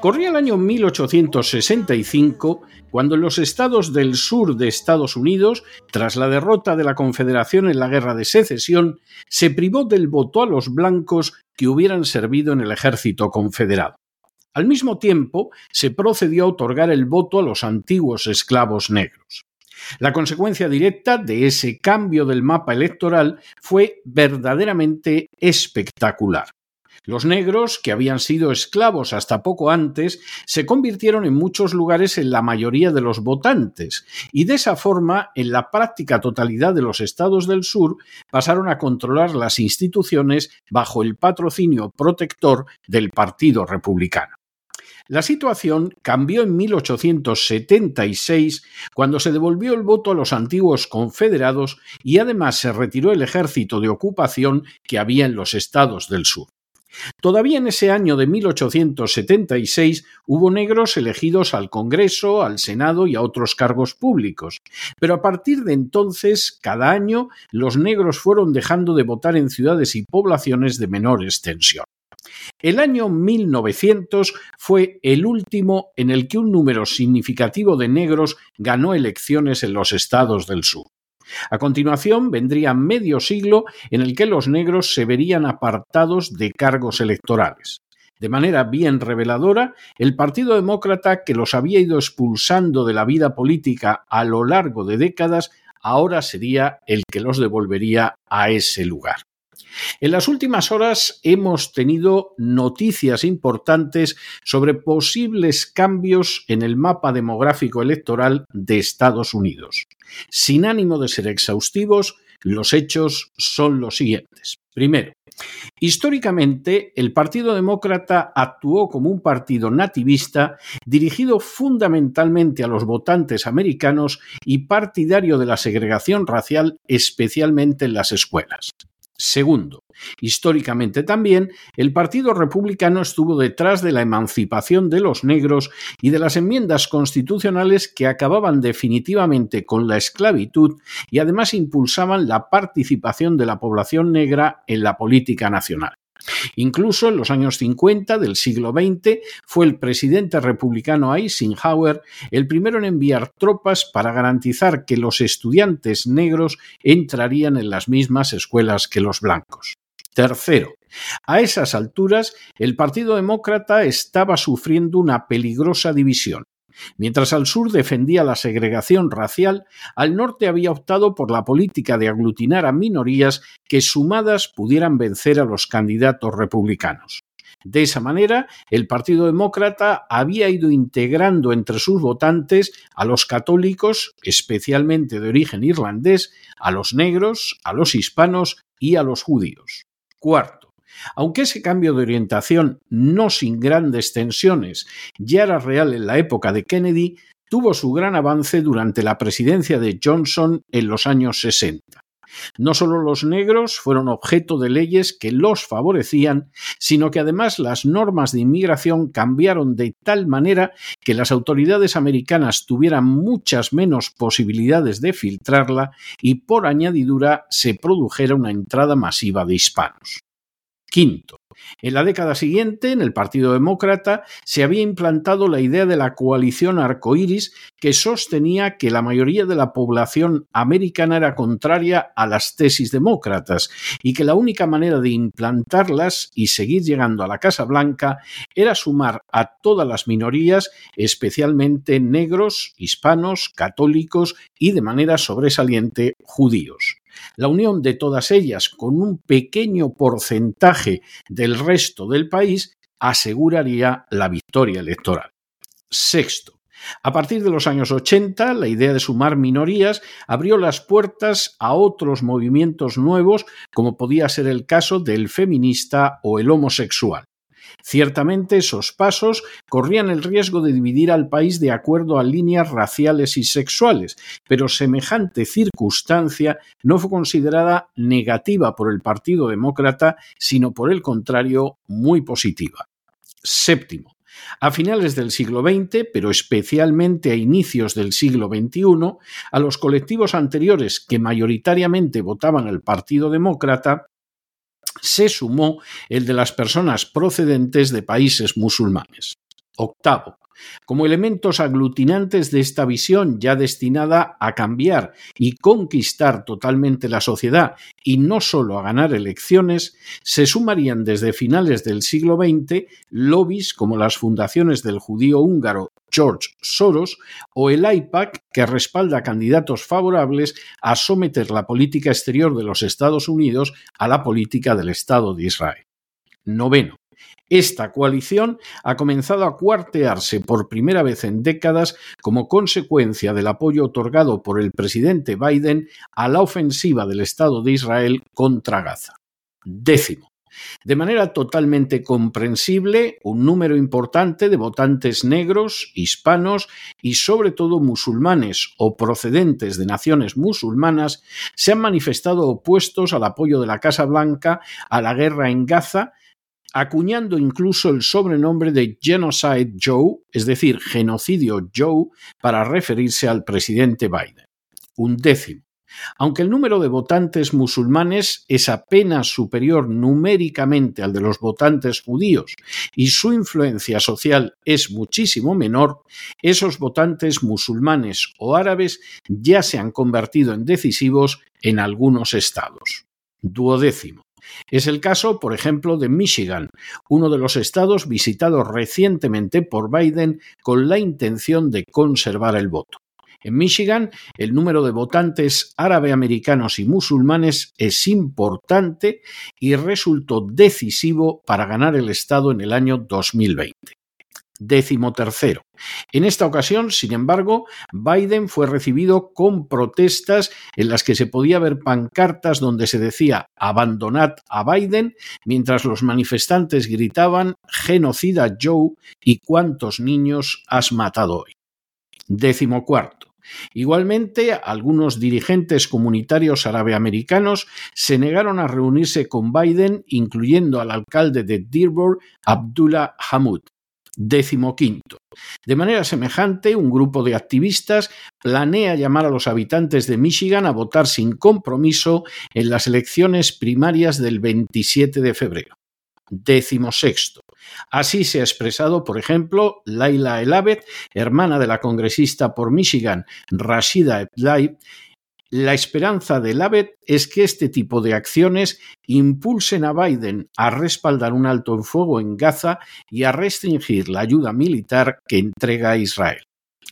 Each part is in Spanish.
Corría el año 1865 cuando los estados del sur de Estados Unidos, tras la derrota de la Confederación en la Guerra de Secesión, se privó del voto a los blancos que hubieran servido en el ejército confederado. Al mismo tiempo, se procedió a otorgar el voto a los antiguos esclavos negros. La consecuencia directa de ese cambio del mapa electoral fue verdaderamente espectacular. Los negros, que habían sido esclavos hasta poco antes, se convirtieron en muchos lugares en la mayoría de los votantes, y de esa forma, en la práctica totalidad de los estados del sur, pasaron a controlar las instituciones bajo el patrocinio protector del Partido Republicano. La situación cambió en 1876, cuando se devolvió el voto a los antiguos confederados y además se retiró el ejército de ocupación que había en los estados del sur. Todavía en ese año de 1876 hubo negros elegidos al Congreso, al Senado y a otros cargos públicos, pero a partir de entonces, cada año, los negros fueron dejando de votar en ciudades y poblaciones de menor extensión. El año 1900 fue el último en el que un número significativo de negros ganó elecciones en los estados del sur. A continuación vendría medio siglo en el que los negros se verían apartados de cargos electorales. De manera bien reveladora, el Partido Demócrata, que los había ido expulsando de la vida política a lo largo de décadas, ahora sería el que los devolvería a ese lugar. En las últimas horas hemos tenido noticias importantes sobre posibles cambios en el mapa demográfico electoral de Estados Unidos. Sin ánimo de ser exhaustivos, los hechos son los siguientes. Primero, históricamente el Partido Demócrata actuó como un partido nativista dirigido fundamentalmente a los votantes americanos y partidario de la segregación racial, especialmente en las escuelas. Segundo, históricamente también, el Partido Republicano estuvo detrás de la emancipación de los negros y de las enmiendas constitucionales que acababan definitivamente con la esclavitud y además impulsaban la participación de la población negra en la política nacional. Incluso en los años 50 del siglo XX fue el presidente republicano Eisenhower el primero en enviar tropas para garantizar que los estudiantes negros entrarían en las mismas escuelas que los blancos. Tercero, a esas alturas el Partido Demócrata estaba sufriendo una peligrosa división. Mientras al sur defendía la segregación racial, al norte había optado por la política de aglutinar a minorías que sumadas pudieran vencer a los candidatos republicanos. De esa manera, el Partido Demócrata había ido integrando entre sus votantes a los católicos, especialmente de origen irlandés, a los negros, a los hispanos y a los judíos. Cuarto, aunque ese cambio de orientación, no sin grandes tensiones, ya era real en la época de Kennedy, tuvo su gran avance durante la presidencia de Johnson en los años 60. No solo los negros fueron objeto de leyes que los favorecían, sino que además las normas de inmigración cambiaron de tal manera que las autoridades americanas tuvieran muchas menos posibilidades de filtrarla y por añadidura se produjera una entrada masiva de hispanos. Quinto, en la década siguiente, en el Partido Demócrata, se había implantado la idea de la coalición arcoíris que sostenía que la mayoría de la población americana era contraria a las tesis demócratas y que la única manera de implantarlas y seguir llegando a la Casa Blanca era sumar a todas las minorías, especialmente negros, hispanos, católicos y de manera sobresaliente judíos. La unión de todas ellas con un pequeño porcentaje del resto del país aseguraría la victoria electoral. Sexto, a partir de los años 80, la idea de sumar minorías abrió las puertas a otros movimientos nuevos, como podía ser el caso del feminista o el homosexual. Ciertamente esos pasos corrían el riesgo de dividir al país de acuerdo a líneas raciales y sexuales, pero semejante circunstancia no fue considerada negativa por el Partido Demócrata, sino por el contrario muy positiva. Séptimo. A finales del siglo XX, pero especialmente a inicios del siglo XXI, a los colectivos anteriores que mayoritariamente votaban al Partido Demócrata se sumó el de las personas procedentes de países musulmanes. Octavo, como elementos aglutinantes de esta visión ya destinada a cambiar y conquistar totalmente la sociedad y no solo a ganar elecciones, se sumarían desde finales del siglo XX lobbies como las fundaciones del judío húngaro George Soros o el IPAC que respalda candidatos favorables a someter la política exterior de los Estados Unidos a la política del Estado de Israel. Noveno. Esta coalición ha comenzado a cuartearse por primera vez en décadas como consecuencia del apoyo otorgado por el presidente Biden a la ofensiva del Estado de Israel contra Gaza. Décimo. De manera totalmente comprensible, un número importante de votantes negros, hispanos y sobre todo musulmanes o procedentes de naciones musulmanas se han manifestado opuestos al apoyo de la Casa Blanca a la guerra en Gaza, acuñando incluso el sobrenombre de Genocide Joe, es decir, genocidio Joe, para referirse al presidente Biden. Un décimo. Aunque el número de votantes musulmanes es apenas superior numéricamente al de los votantes judíos y su influencia social es muchísimo menor, esos votantes musulmanes o árabes ya se han convertido en decisivos en algunos estados. Duodécimo. Es el caso, por ejemplo, de Michigan, uno de los estados visitados recientemente por Biden con la intención de conservar el voto. En Michigan, el número de votantes árabe-americanos y musulmanes es importante y resultó decisivo para ganar el Estado en el año 2020. Décimo tercero. En esta ocasión, sin embargo, Biden fue recibido con protestas en las que se podía ver pancartas donde se decía abandonad a Biden, mientras los manifestantes gritaban genocida Joe y cuántos niños has matado hoy. Décimo cuarto. Igualmente, algunos dirigentes comunitarios arabeamericanos se negaron a reunirse con Biden, incluyendo al alcalde de Dearborn, Abdullah Hamud. Décimo quinto. De manera semejante, un grupo de activistas planea llamar a los habitantes de Michigan a votar sin compromiso en las elecciones primarias del 27 de febrero. Sexto. Así se ha expresado, por ejemplo, Laila Elabed, hermana de la congresista por Michigan, Rashida Tlaib, la esperanza de Elabed es que este tipo de acciones impulsen a Biden a respaldar un alto en fuego en Gaza y a restringir la ayuda militar que entrega a Israel.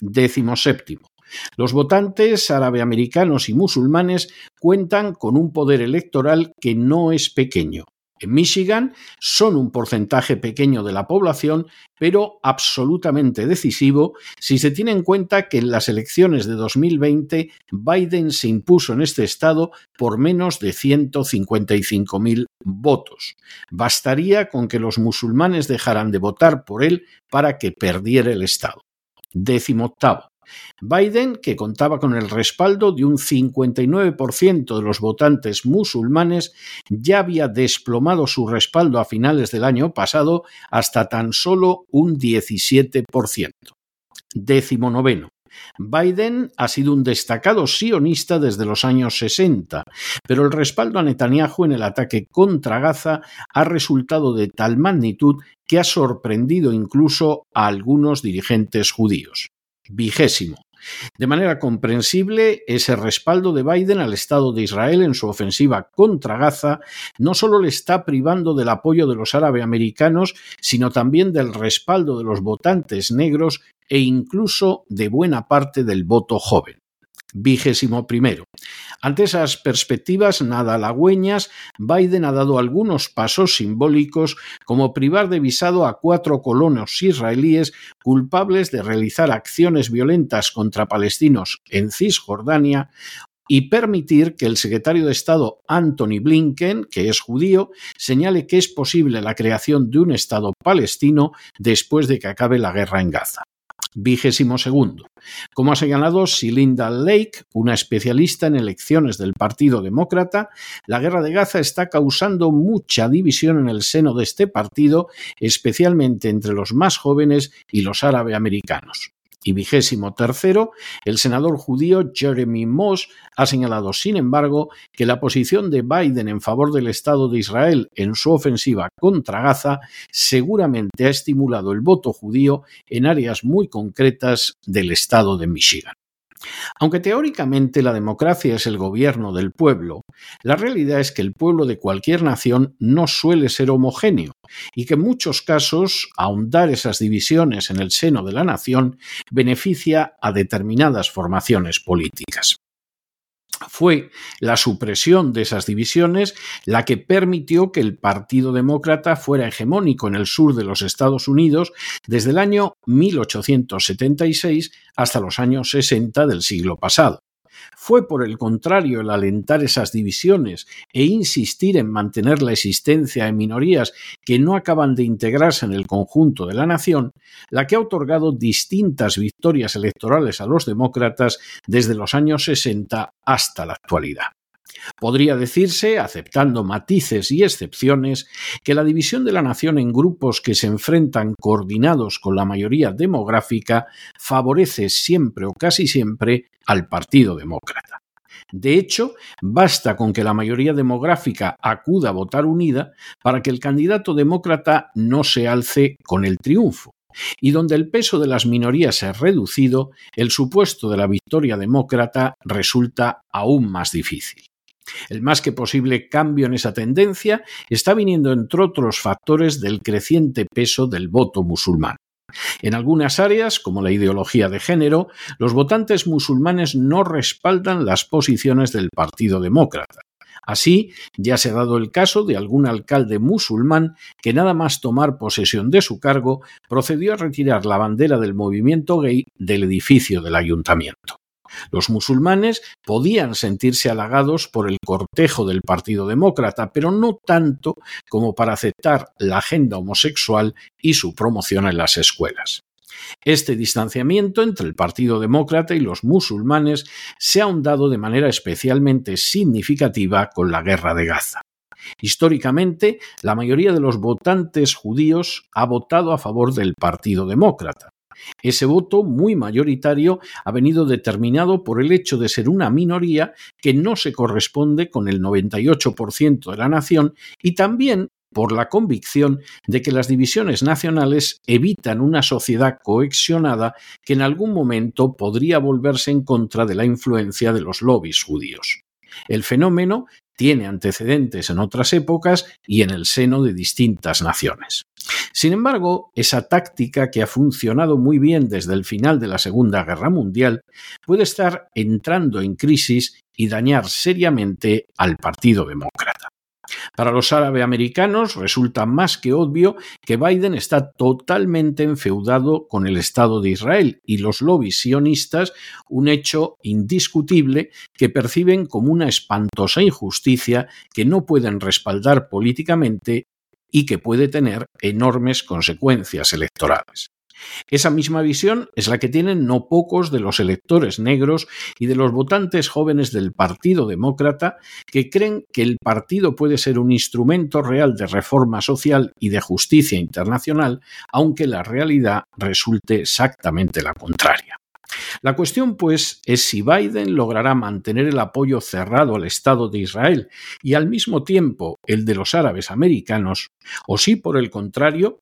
Décimo séptimo. Los votantes árabe-americanos y musulmanes cuentan con un poder electoral que no es pequeño. En Michigan son un porcentaje pequeño de la población, pero absolutamente decisivo si se tiene en cuenta que en las elecciones de 2020 Biden se impuso en este estado por menos de 155.000 votos. Bastaría con que los musulmanes dejaran de votar por él para que perdiera el estado. Décimo octavo. Biden, que contaba con el respaldo de un 59% de los votantes musulmanes, ya había desplomado su respaldo a finales del año pasado hasta tan solo un 17%. Décimo noveno. Biden ha sido un destacado sionista desde los años 60, pero el respaldo a Netanyahu en el ataque contra Gaza ha resultado de tal magnitud que ha sorprendido incluso a algunos dirigentes judíos. Vigésimo. De manera comprensible, ese respaldo de Biden al Estado de Israel en su ofensiva contra Gaza no solo le está privando del apoyo de los árabes americanos, sino también del respaldo de los votantes negros e incluso de buena parte del voto joven. Vigésimo primero. Ante esas perspectivas nada halagüeñas, Biden ha dado algunos pasos simbólicos como privar de visado a cuatro colonos israelíes culpables de realizar acciones violentas contra palestinos en Cisjordania y permitir que el secretario de Estado Anthony Blinken, que es judío, señale que es posible la creación de un Estado palestino después de que acabe la guerra en Gaza vigésimo segundo. Como ha señalado Silinda Lake, una especialista en elecciones del Partido Demócrata, la guerra de Gaza está causando mucha división en el seno de este partido, especialmente entre los más jóvenes y los árabe americanos. Y vigésimo tercero, el senador judío Jeremy Moss ha señalado, sin embargo, que la posición de Biden en favor del Estado de Israel en su ofensiva contra Gaza seguramente ha estimulado el voto judío en áreas muy concretas del Estado de Michigan. Aunque teóricamente la democracia es el gobierno del pueblo, la realidad es que el pueblo de cualquier nación no suele ser homogéneo y que en muchos casos ahondar esas divisiones en el seno de la nación beneficia a determinadas formaciones políticas. Fue la supresión de esas divisiones la que permitió que el Partido Demócrata fuera hegemónico en el sur de los Estados Unidos desde el año 1876 hasta los años 60 del siglo pasado. Fue, por el contrario, el alentar esas divisiones e insistir en mantener la existencia de minorías que no acaban de integrarse en el conjunto de la nación, la que ha otorgado distintas victorias electorales a los demócratas desde los años 60 hasta la actualidad. Podría decirse, aceptando matices y excepciones, que la división de la nación en grupos que se enfrentan coordinados con la mayoría demográfica favorece siempre o casi siempre al Partido Demócrata. De hecho, basta con que la mayoría demográfica acuda a votar unida para que el candidato demócrata no se alce con el triunfo. Y donde el peso de las minorías es reducido, el supuesto de la victoria demócrata resulta aún más difícil. El más que posible cambio en esa tendencia está viniendo, entre otros factores, del creciente peso del voto musulmán. En algunas áreas, como la ideología de género, los votantes musulmanes no respaldan las posiciones del Partido Demócrata. Así, ya se ha dado el caso de algún alcalde musulmán que nada más tomar posesión de su cargo procedió a retirar la bandera del movimiento gay del edificio del ayuntamiento. Los musulmanes podían sentirse halagados por el cortejo del Partido Demócrata, pero no tanto como para aceptar la agenda homosexual y su promoción en las escuelas. Este distanciamiento entre el Partido Demócrata y los musulmanes se ha ahondado de manera especialmente significativa con la guerra de Gaza. Históricamente, la mayoría de los votantes judíos ha votado a favor del Partido Demócrata. Ese voto muy mayoritario ha venido determinado por el hecho de ser una minoría que no se corresponde con el 98% de la nación y también por la convicción de que las divisiones nacionales evitan una sociedad coexionada que en algún momento podría volverse en contra de la influencia de los lobbies judíos. El fenómeno tiene antecedentes en otras épocas y en el seno de distintas naciones. Sin embargo, esa táctica que ha funcionado muy bien desde el final de la Segunda Guerra Mundial puede estar entrando en crisis y dañar seriamente al Partido Demócrata. Para los árabes americanos resulta más que obvio que Biden está totalmente enfeudado con el Estado de Israel y los lobbies sionistas, un hecho indiscutible que perciben como una espantosa injusticia que no pueden respaldar políticamente y que puede tener enormes consecuencias electorales. Esa misma visión es la que tienen no pocos de los electores negros y de los votantes jóvenes del Partido Demócrata que creen que el partido puede ser un instrumento real de reforma social y de justicia internacional, aunque la realidad resulte exactamente la contraria. La cuestión, pues, es si Biden logrará mantener el apoyo cerrado al Estado de Israel y al mismo tiempo el de los árabes americanos, o si, por el contrario,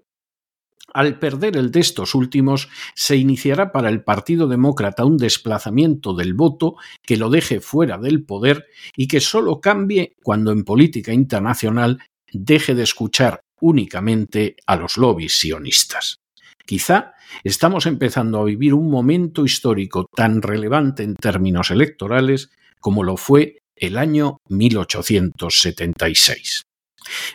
al perder el de estos últimos, se iniciará para el Partido Demócrata un desplazamiento del voto que lo deje fuera del poder y que solo cambie cuando en política internacional deje de escuchar únicamente a los lobbies sionistas. Quizá estamos empezando a vivir un momento histórico tan relevante en términos electorales como lo fue el año 1876.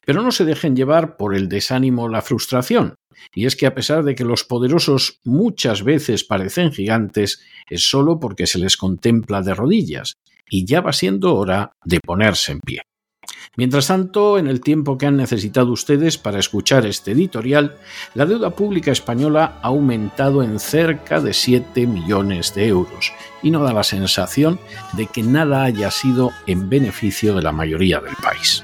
Pero no se dejen llevar por el desánimo o la frustración, y es que a pesar de que los poderosos muchas veces parecen gigantes, es solo porque se les contempla de rodillas, y ya va siendo hora de ponerse en pie. Mientras tanto, en el tiempo que han necesitado ustedes para escuchar este editorial, la deuda pública española ha aumentado en cerca de 7 millones de euros y no da la sensación de que nada haya sido en beneficio de la mayoría del país.